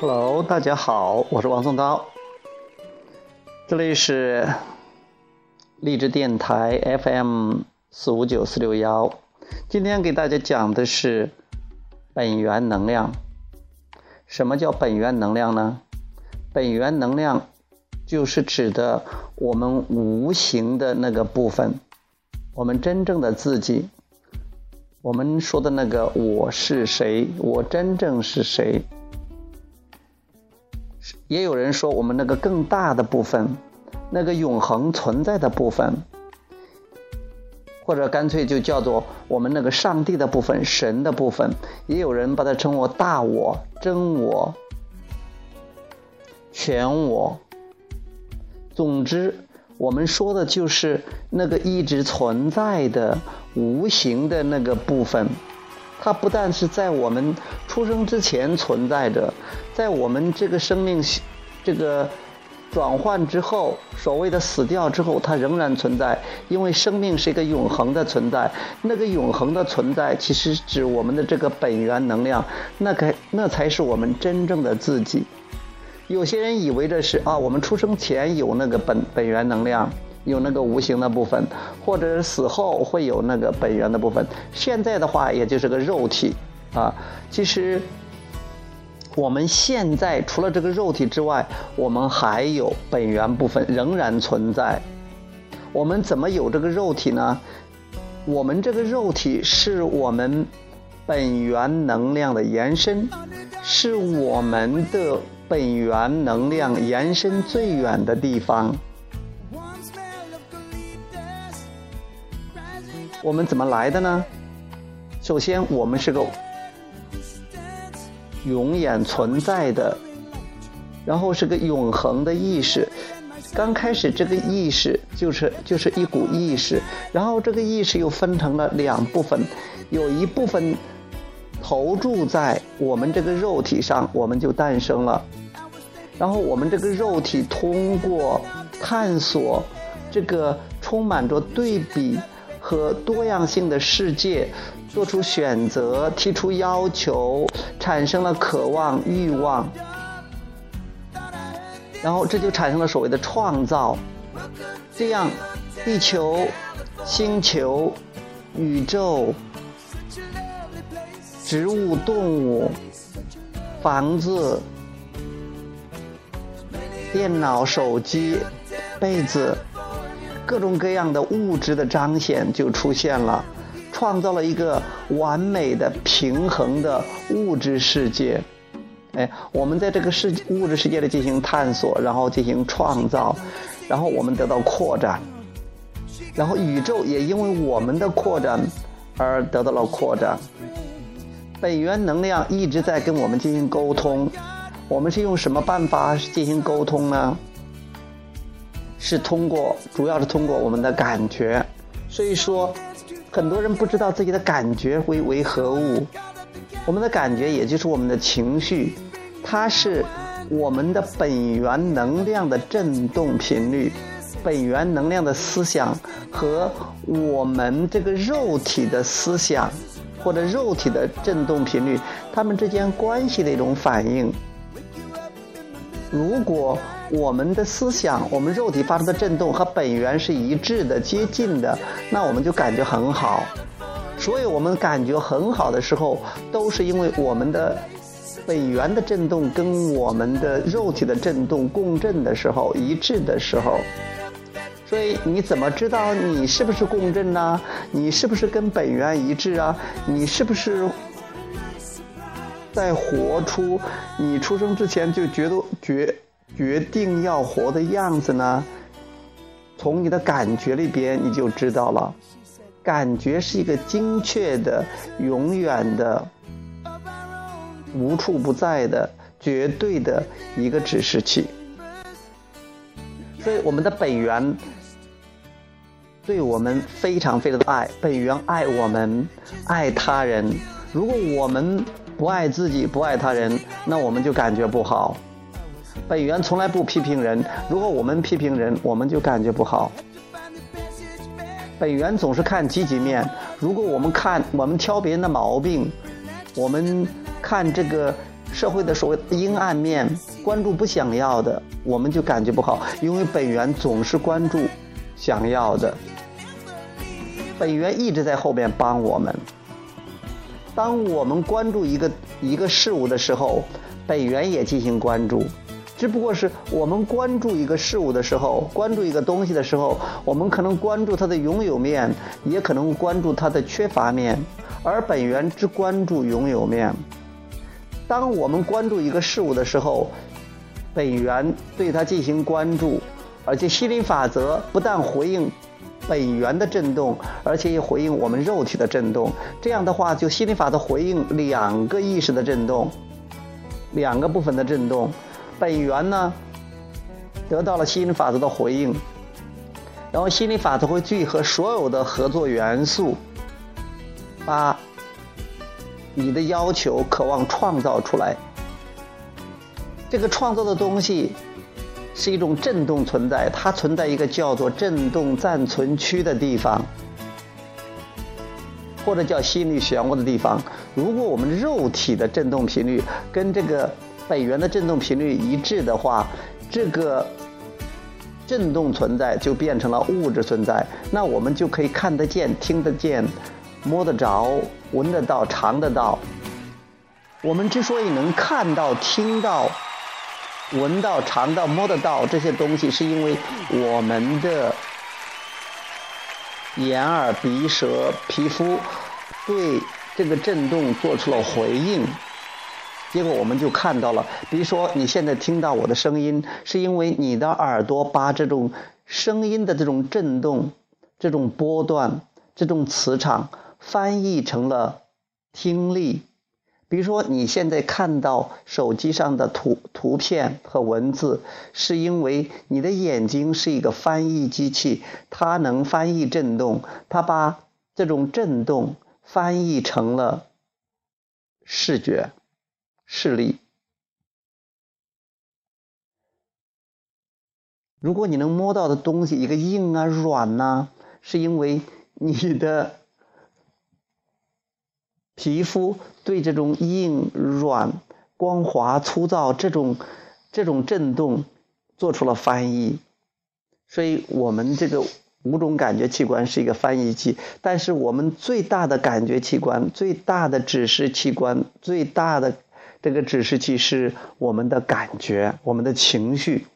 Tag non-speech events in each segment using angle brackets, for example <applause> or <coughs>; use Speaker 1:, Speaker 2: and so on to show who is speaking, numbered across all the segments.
Speaker 1: Hello，大家好，我是王松涛，这里是励志电台 FM 四五九四六幺。今天给大家讲的是本源能量。什么叫本源能量呢？本源能量就是指的我们无形的那个部分，我们真正的自己。我们说的那个我是谁？我真正是谁？也有人说，我们那个更大的部分，那个永恒存在的部分，或者干脆就叫做我们那个上帝的部分、神的部分。也有人把它称为大我、真我、全我。总之，我们说的就是那个一直存在的无形的那个部分。它不但是在我们出生之前存在着，在我们这个生命这个转换之后，所谓的死掉之后，它仍然存在，因为生命是一个永恒的存在。那个永恒的存在，其实指我们的这个本源能量，那个那才是我们真正的自己。有些人以为这是啊，我们出生前有那个本本源能量。有那个无形的部分，或者是死后会有那个本源的部分。现在的话，也就是个肉体啊。其实我们现在除了这个肉体之外，我们还有本源部分仍然存在。我们怎么有这个肉体呢？我们这个肉体是我们本源能量的延伸，是我们的本源能量延伸最远的地方。我们怎么来的呢？首先，我们是个永远存在的，然后是个永恒的意识。刚开始，这个意识就是就是一股意识，然后这个意识又分成了两部分，有一部分投注在我们这个肉体上，我们就诞生了。然后我们这个肉体通过探索这个充满着对比。和多样性的世界做出选择，提出要求，产生了渴望、欲望，然后这就产生了所谓的创造。这样，地球、星球、宇宙、植物、动物、房子、电脑、手机、被子。各种各样的物质的彰显就出现了，创造了一个完美的平衡的物质世界。哎，我们在这个世物质世界里进行探索，然后进行创造，然后我们得到扩展，然后宇宙也因为我们的扩展而得到了扩展。本源能量一直在跟我们进行沟通，我们是用什么办法进行沟通呢？是通过，主要是通过我们的感觉，所以说，很多人不知道自己的感觉为为何物。我们的感觉也就是我们的情绪，它是我们的本源能量的振动频率，本源能量的思想和我们这个肉体的思想或者肉体的振动频率，它们之间关系的一种反应。如果我们的思想，我们肉体发出的震动和本源是一致的、接近的，那我们就感觉很好。所以我们感觉很好的时候，都是因为我们的本源的震动跟我们的肉体的震动共振的时候一致的时候。所以你怎么知道你是不是共振呢？你是不是跟本源一致啊？你是不是在活出你出生之前就觉得觉？决定要活的样子呢？从你的感觉里边你就知道了。感觉是一个精确的、永远的、无处不在的、绝对的一个指示器。所以，我们的本源对我们非常非常的爱，本源爱我们，爱他人。如果我们不爱自己，不爱他人，那我们就感觉不好。本源从来不批评人，如果我们批评人，我们就感觉不好。本源总是看积极面，如果我们看我们挑别人的毛病，我们看这个社会的所谓阴暗面，关注不想要的，我们就感觉不好，因为本源总是关注想要的。本源一直在后面帮我们。当我们关注一个一个事物的时候，本源也进行关注，只不过是我们关注一个事物的时候，关注一个东西的时候，我们可能关注它的拥有面，也可能关注它的缺乏面，而本源只关注拥有面。当我们关注一个事物的时候，本源对它进行关注，而且心灵法则不但回应。本源的震动，而且也回应我们肉体的震动。这样的话，就心理法则回应两个意识的震动，两个部分的震动。本源呢，得到了心理法则的回应，然后心理法则会聚合所有的合作元素，把你的要求、渴望创造出来。这个创造的东西。是一种振动存在，它存在一个叫做振动暂存区的地方，或者叫心理漩涡的地方。如果我们肉体的振动频率跟这个本源的振动频率一致的话，这个振动存在就变成了物质存在，那我们就可以看得见、听得见、摸得着、闻得到、尝得到。我们之所以能看到、听到。闻到、尝到、摸得到这些东西，是因为我们的眼、耳、鼻、舌、皮肤对这个震动做出了回应，结果我们就看到了。比如说，你现在听到我的声音，是因为你的耳朵把这种声音的这种震动、这种波段、这种磁场翻译成了听力。比如说，你现在看到手机上的图图片和文字，是因为你的眼睛是一个翻译机器，它能翻译震动，它把这种震动翻译成了视觉、视力。如果你能摸到的东西，一个硬啊、软呐，是因为你的。皮肤对这种硬、软、光滑、粗糙这种这种震动做出了翻译，所以我们这个五种感觉器官是一个翻译器。但是我们最大的感觉器官、最大的指示器官、最大的这个指示器是我们的感觉、我们的情绪。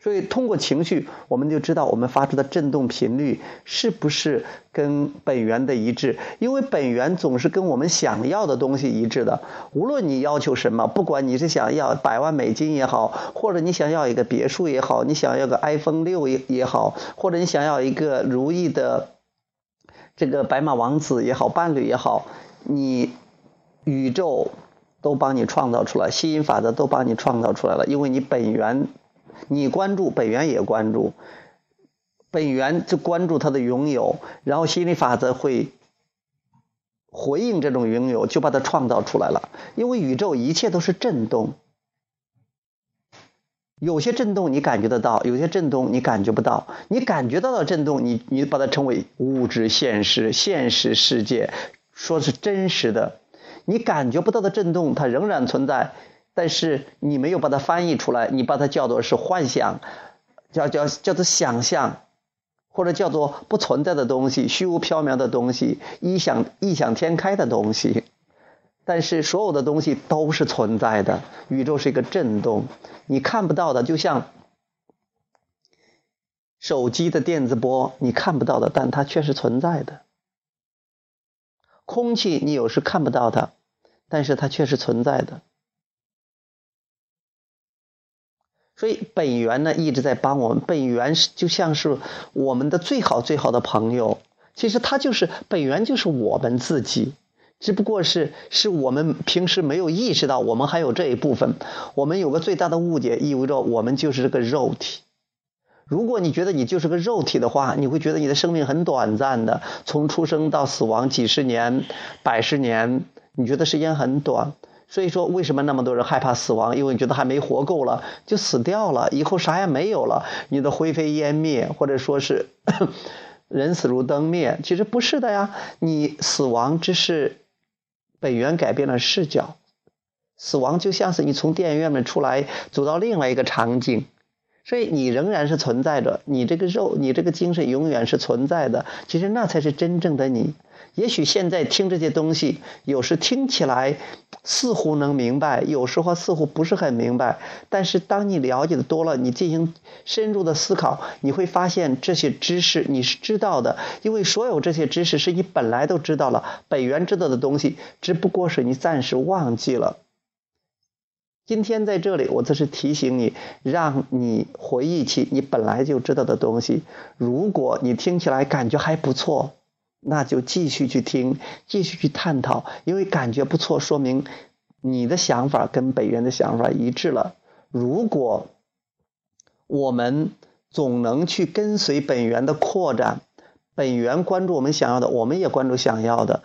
Speaker 1: 所以，通过情绪，我们就知道我们发出的振动频率是不是跟本源的一致。因为本源总是跟我们想要的东西一致的。无论你要求什么，不管你是想要百万美金也好，或者你想要一个别墅也好，你想要个 iPhone 六也也好，或者你想要一个如意的这个白马王子也好，伴侣也好，你宇宙都帮你创造出来，吸引法则都帮你创造出来了，因为你本源。你关注本源也关注，本源就关注它的拥有，然后心理法则会回应这种拥有，就把它创造出来了。因为宇宙一切都是震动，有些震动你感觉得到，有些震动你感觉不到。你感觉到的震动，你你把它称为物质现实、现实世界，说是真实的。你感觉不到的震动，它仍然存在。但是你没有把它翻译出来，你把它叫做是幻想，叫叫叫做想象，或者叫做不存在的东西、虚无缥缈的东西、异想异想天开的东西。但是所有的东西都是存在的，宇宙是一个震动，你看不到的，就像手机的电子波，你看不到的，但它却是存在的。空气你有时看不到它，但是它却是存在的。所以本源呢一直在帮我们，本源是就像是我们的最好最好的朋友。其实它就是本源，就是我们自己，只不过是是我们平时没有意识到，我们还有这一部分。我们有个最大的误解，意味着我们就是这个肉体。如果你觉得你就是个肉体的话，你会觉得你的生命很短暂的，从出生到死亡几十年、百十年，你觉得时间很短。所以说，为什么那么多人害怕死亡？因为你觉得还没活够了，就死掉了，以后啥也没有了，你的灰飞烟灭，或者说是 <coughs> 人死如灯灭。其实不是的呀，你死亡只是本源改变了视角，死亡就像是你从电影院里出来，走到另外一个场景。所以你仍然是存在着，你这个肉，你这个精神永远是存在的。其实那才是真正的你。也许现在听这些东西，有时听起来似乎能明白，有时候似乎不是很明白。但是当你了解的多了，你进行深入的思考，你会发现这些知识你是知道的，因为所有这些知识是你本来都知道了，本源知道的东西，只不过是你暂时忘记了。今天在这里，我只是提醒你，让你回忆起你本来就知道的东西。如果你听起来感觉还不错，那就继续去听，继续去探讨，因为感觉不错，说明你的想法跟本源的想法一致了。如果我们总能去跟随本源的扩展，本源关注我们想要的，我们也关注想要的，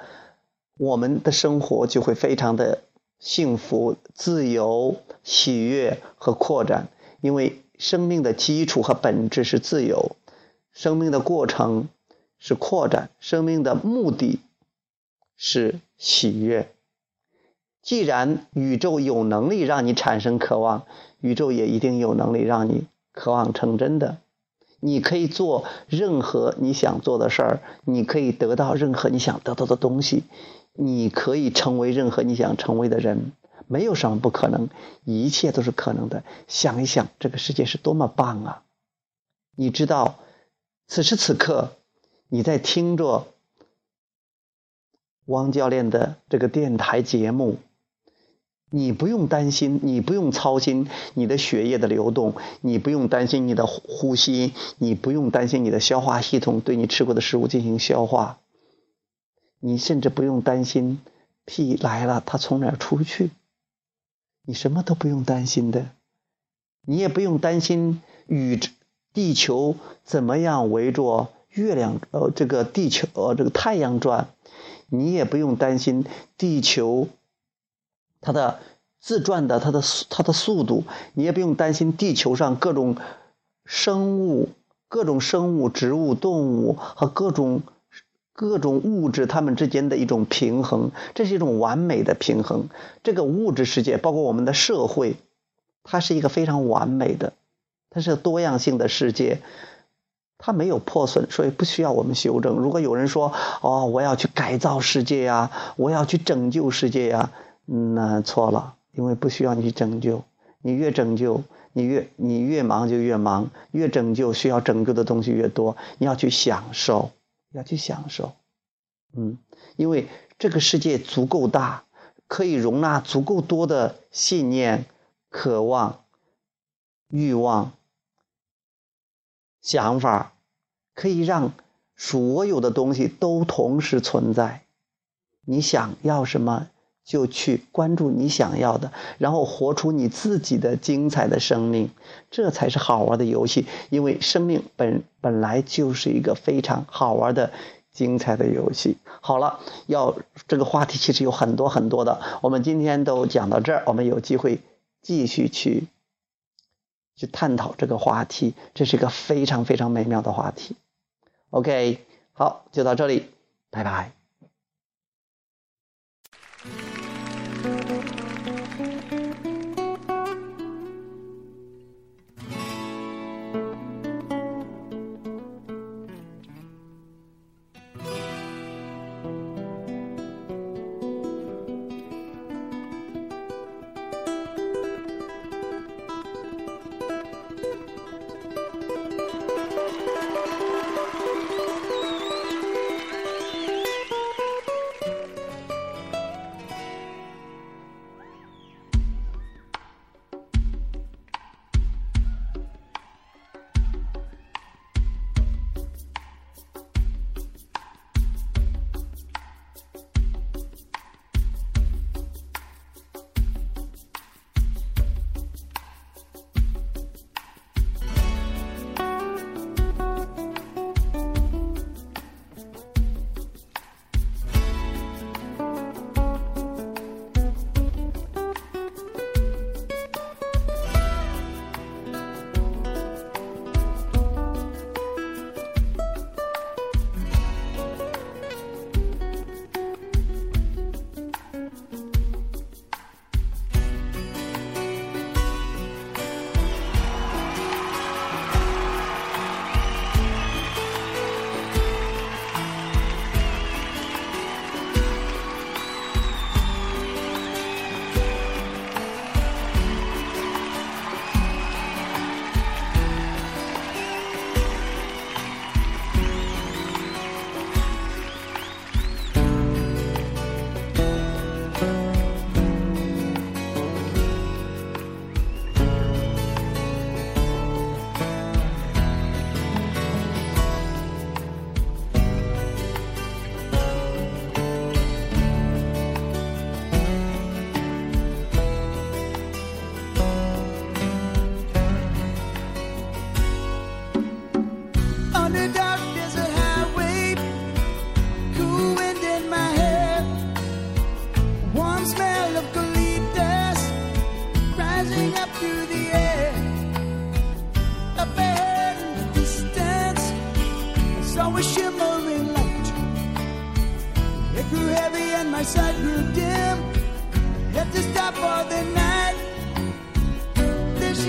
Speaker 1: 我们的生活就会非常的。幸福、自由、喜悦和扩展，因为生命的基础和本质是自由，生命的过程是扩展，生命的目的是喜悦。既然宇宙有能力让你产生渴望，宇宙也一定有能力让你渴望成真的。你可以做任何你想做的事儿，你可以得到任何你想得到的东西。你可以成为任何你想成为的人，没有什么不可能，一切都是可能的。想一想，这个世界是多么棒啊！你知道，此时此刻你在听着汪教练的这个电台节目，你不用担心，你不用操心你的血液的流动，你不用担心你的呼吸，你不用担心你的消化系统对你吃过的食物进行消化。你甚至不用担心屁来了，它从哪儿出去？你什么都不用担心的，你也不用担心宇地球怎么样围着月亮呃这个地球呃这个太阳转，你也不用担心地球它的自转的它的它的速度，你也不用担心地球上各种生物、各种生物、植物、动物和各种。各种物质它们之间的一种平衡，这是一种完美的平衡。这个物质世界，包括我们的社会，它是一个非常完美的，它是多样性的世界，它没有破损，所以不需要我们修正。如果有人说：“哦，我要去改造世界呀，我要去拯救世界呀”，那错了，因为不需要你去拯救。你越拯救，你越你越忙就越忙，越拯救需要拯救的东西越多，你要去享受。要去享受，嗯，因为这个世界足够大，可以容纳足够多的信念、渴望、欲望、想法，可以让所有的东西都同时存在。你想要什么？就去关注你想要的，然后活出你自己的精彩的生命，这才是好玩的游戏。因为生命本本来就是一个非常好玩的、精彩的游戏。好了，要这个话题其实有很多很多的，我们今天都讲到这儿，我们有机会继续去去探讨这个话题。这是一个非常非常美妙的话题。OK，好，就到这里，拜拜。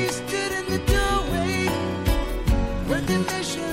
Speaker 2: She stood in the doorway. Heard the mission